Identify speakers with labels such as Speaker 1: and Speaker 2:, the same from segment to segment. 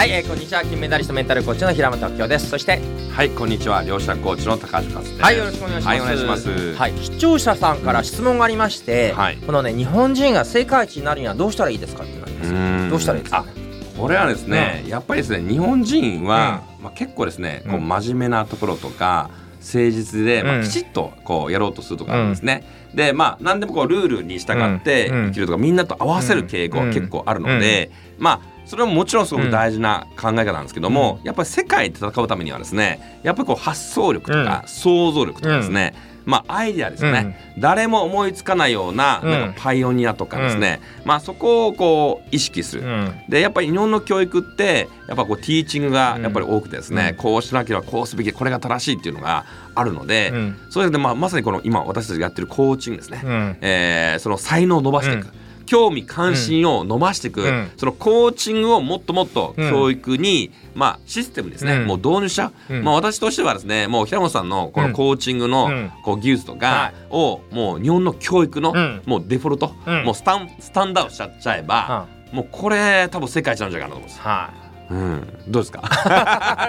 Speaker 1: はい、えー、こんにちは金メダリストメンタルコーチの平本明夫です。そして
Speaker 2: はいこんにちは両者コーチの高橋和です。
Speaker 1: はいよろしくお願いします。
Speaker 2: はいお願いします。
Speaker 1: はい視聴者さんから質問がありまして、
Speaker 2: はい。
Speaker 1: このね日本人が世界一になるにはどうしたらいいですかってなります。
Speaker 2: ん。
Speaker 1: どうしたらいいですか？
Speaker 2: あこれはですね、やっぱりですね日本人は、まあ、結構ですねこう
Speaker 1: うん。
Speaker 2: 真面目なところとか誠実で、まあ、
Speaker 1: うん
Speaker 2: きちっとこうやろうとするとかですね、でまあ何でもこうルールに従って
Speaker 1: うん。
Speaker 2: 生きるとか、みんなと合わせる傾向は結構あるので、まあそれはもちろんすごく大事な考え方なんですけども、やっぱり世界で戦うためにはですねやっぱりこう発想力とか想像力とかですね、まあアイデアですね、誰も思いつかないような
Speaker 1: うん。
Speaker 2: なんかパイオニアとかですね、まあそこをこう意識する、
Speaker 1: うん。
Speaker 2: でやっぱり日本の教育ってやっぱこうティーチングがやっぱり多くてですね、
Speaker 1: うん。
Speaker 2: こうしなければこうすべきこれが正しいっていうのがあるので、
Speaker 1: うん。
Speaker 2: それでまあまさにこの今私たちがやってるコーチングですね、
Speaker 1: うん。
Speaker 2: えーその才能を伸ばしていく、
Speaker 1: うん
Speaker 2: 興味関心を伸ばしていく、
Speaker 1: うん。
Speaker 2: そのコーチングをもっともっと教育に、まあ、システムですね、
Speaker 1: うん。
Speaker 2: もう導入しちゃう、
Speaker 1: うん。
Speaker 2: まあ、私としてはですねもう平本さんのこのコーチングの
Speaker 1: うん。
Speaker 2: こう技術とかをもう日本の教育の
Speaker 1: うん。
Speaker 2: もうデフォルト、
Speaker 1: うん。
Speaker 2: もうスタンスタンダードしちゃっちゃえば、もうこれ多分世界一なんじゃないかなと思うんです。
Speaker 1: は
Speaker 2: うん、どうですか？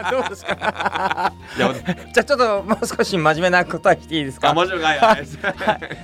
Speaker 1: い どうですか？じゃあちょっともう少し真面目な答えしていいですか？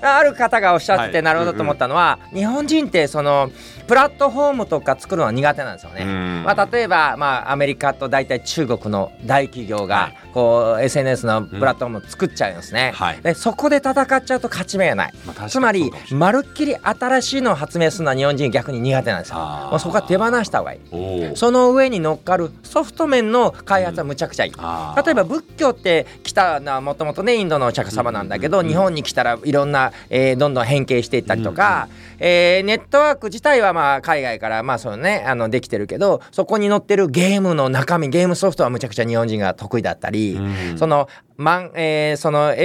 Speaker 2: あ
Speaker 1: る方がおっしゃってて
Speaker 2: はい。
Speaker 1: なるほどと思ったのは、日本人ってそのプラットフォームとか作るのは苦手なんですよね。
Speaker 2: うん
Speaker 1: まあ、例えば、まあ、アメリカと大体中国の大企業
Speaker 2: は
Speaker 1: が
Speaker 2: い
Speaker 1: こう SNS のプラットフォームを作っちゃうんですね。
Speaker 2: はい
Speaker 1: でそこで戦っちゃうと勝ち目がない。
Speaker 2: まあ
Speaker 1: つまりまるっきり新しいのを発明するのは日本人逆に苦手なんですよ。もうそこは手放した方がいい。その上に乗っかるソフト面の開発はむちゃくちゃいい。
Speaker 2: あー
Speaker 1: 例えば仏教って来たのはもともとねインドのお釈迦様なんだけど、
Speaker 2: うんうんうん
Speaker 1: 日本に来たらいろんな、えーどんどん変形していったりとか、えーネットワーク自体はまあ海外からまあそのねあのできてるけどそこに載ってるゲームの中身ゲームソフトはむちゃくちゃ日本人が得意だったり、
Speaker 2: うん。
Speaker 1: そのマン、えーその、えー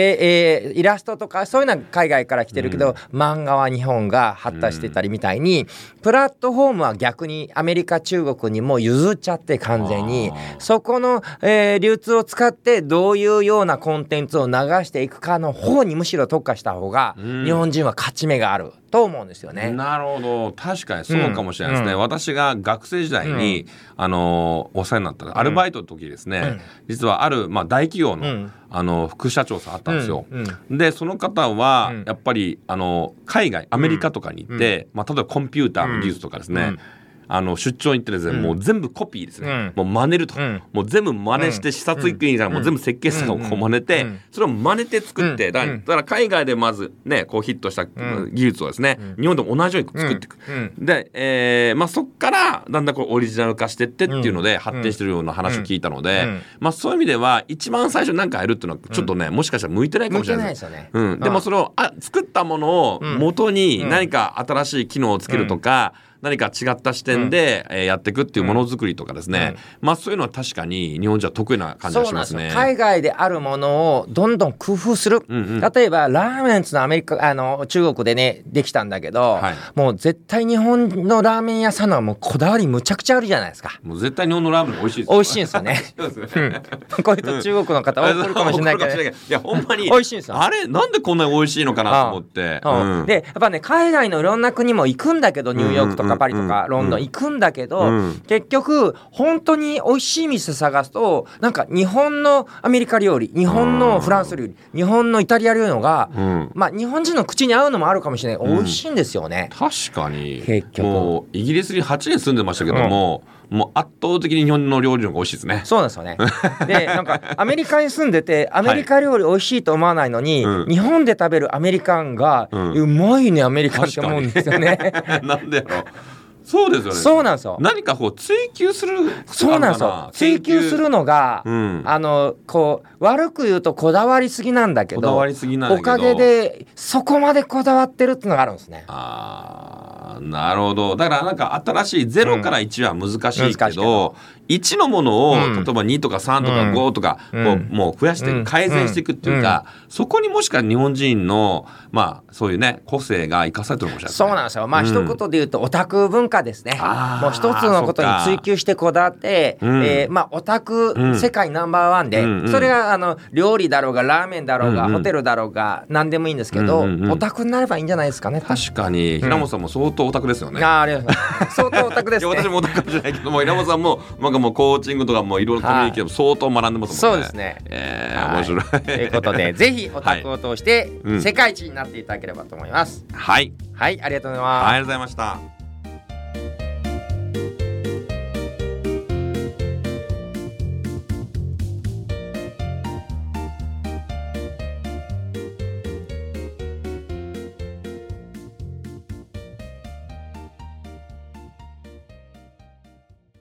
Speaker 1: えーイラストとかそういうのは海外から来てるけど、漫画は日本が発達してたりみたいに、プラットフォームは逆にアメリカ中国にもう譲っちゃって完全にそこの、えー流通を使ってどういうようなコンテンツを流していくかの方にむしろ特化した方が
Speaker 2: うん。
Speaker 1: 日本人は勝ち目があると思うんですよね。
Speaker 2: なるほど。確かにそうかもしれないですね、
Speaker 1: うん。
Speaker 2: 私が学生時代に、あのお世話になったアルバイトの時ですね、実はある、まあ、大企業の,、
Speaker 1: うん
Speaker 2: あの副社長さんあったんですよ。
Speaker 1: うんうん。
Speaker 2: でその方は
Speaker 1: うん。
Speaker 2: やっぱりあの海外アメリカとかに行って、まあ、例えばコンピューターの技術とかですね、
Speaker 1: うん
Speaker 2: あの出張に行ってですね、
Speaker 1: うん。
Speaker 2: もう全部コピーですね、
Speaker 1: うん。
Speaker 2: もう真似ると、
Speaker 1: うん。
Speaker 2: もう全部真似して視察行くにじゃもう全部設計図をこう真似て、
Speaker 1: うん。
Speaker 2: それを真似て作って、
Speaker 1: うん。
Speaker 2: だから海外でまずねこうヒットした
Speaker 1: ん。
Speaker 2: 技術をですね、日本でも同じように作っていく。
Speaker 1: うん。
Speaker 2: で、えーまあ、そこからだんだんこうオリジナル化してってっていうので発展してるような話を聞いたので、
Speaker 1: うん。
Speaker 2: まあ、そういう意味では一番最初に何かやるっていうのはちょっとね、もしかしたら向いてないかもしれな
Speaker 1: ないいですよね。
Speaker 2: うん、でもそれをあ作ったものを
Speaker 1: うん。
Speaker 2: 元に何か新しい機能をつけるとか、何か違った視点で、えーやっていくっていうものづくりとかですね、まあそういうのは確かに日本人は得意な感じがしますね。
Speaker 1: すよ海外であるものをどんどん工夫する、
Speaker 2: うんうん。
Speaker 1: 例えばラーメンっつうのはアメリカあの中国でねできたんだけど、
Speaker 2: はい。
Speaker 1: もう絶対日本のラーメン屋さんのはもうこだわりむちゃくちゃあるじゃないですか。
Speaker 2: もう絶対日本のラーメン美味しいです
Speaker 1: 美味しいんですよね。
Speaker 2: そうですね。
Speaker 1: こういうと中国の方怒るかもしれないけど、
Speaker 2: 怒るかもしれないやほんまに。
Speaker 1: 美味しいんですよ。
Speaker 2: あれなんでこんなに美味しいのかなと思って。
Speaker 1: でやっぱね海外のいろんな国も行くんだけどニューヨークとかパリとか
Speaker 2: うん
Speaker 1: ロンドン行くんだけど、
Speaker 2: うん。
Speaker 1: 結局本当に美味しい店探すとなんか日本のアメリカ料理日本のフランス料理日本のイタリア料理のが、
Speaker 2: うん。
Speaker 1: まあ日本人の口に合うのもあるかもしれない。美味しいんですよね。
Speaker 2: 確かに。
Speaker 1: 結局。
Speaker 2: もうイギリスに8年住んでましたけども、もう圧倒的に日本の料理の方が美味しいですね。
Speaker 1: そうなんですよね。でなんかアメリカに住んでてアメリカ料理美味しいと思わないのに、
Speaker 2: うん。
Speaker 1: 日本で食べるアメリカンが、
Speaker 2: う
Speaker 1: うんまいねアメリカンって思うんですよね。
Speaker 2: なんでやろそうですよね。
Speaker 1: そうなんですよ。
Speaker 2: 何かこう追求する
Speaker 1: そうなんですよ。追求するのが、
Speaker 2: うん。
Speaker 1: あのこう悪く言うとこだわりすぎなんだけど、
Speaker 2: こだわりすぎなんだけど。
Speaker 1: おかげでそこまでこだわってるっていうのがあるんですね。
Speaker 2: あーなるほど。だからなんか新しい0から1は難しいけど
Speaker 1: ど、
Speaker 2: 1のものを、
Speaker 1: うん。
Speaker 2: 例えば2とか3とか
Speaker 1: うん。
Speaker 2: 5とか、
Speaker 1: うん。
Speaker 2: こうもう増やして改善していくっていうか、そこにもしか日本人のまあそういうね個性が生かされてるのかもしれない
Speaker 1: そうなんですよ。まあ
Speaker 2: うん。
Speaker 1: 一言で言うとオタク文化かですね。もう一つのことに追求してこだわって、
Speaker 2: うん。
Speaker 1: えーまあオタク、
Speaker 2: うん。
Speaker 1: 世界ナンバーワンで、
Speaker 2: うんうん。
Speaker 1: それがあの料理だろうがラーメンだろうが、
Speaker 2: うんうん。
Speaker 1: ホテルだろうが何でもいいんですけど、
Speaker 2: うんうんうん。
Speaker 1: オタクになればいいんじゃないですかね
Speaker 2: 確かに。平本さんも相当オタクですよね。
Speaker 1: あーありがとうございます。相当オタクですね。
Speaker 2: 私もオタクかもしれないけども平本さんもなんかもうコーチングとかもいろいろコミュニケーション相当学んでますもんね。
Speaker 1: そうですね。
Speaker 2: えー、
Speaker 1: はい。
Speaker 2: 面白い。
Speaker 1: ということで ぜひオタクを通して
Speaker 2: うん。
Speaker 1: 世界一になっていただければと思います。
Speaker 2: はい、
Speaker 1: はい、ありがとうござ
Speaker 2: い、
Speaker 1: ます。
Speaker 2: ありがとうございました。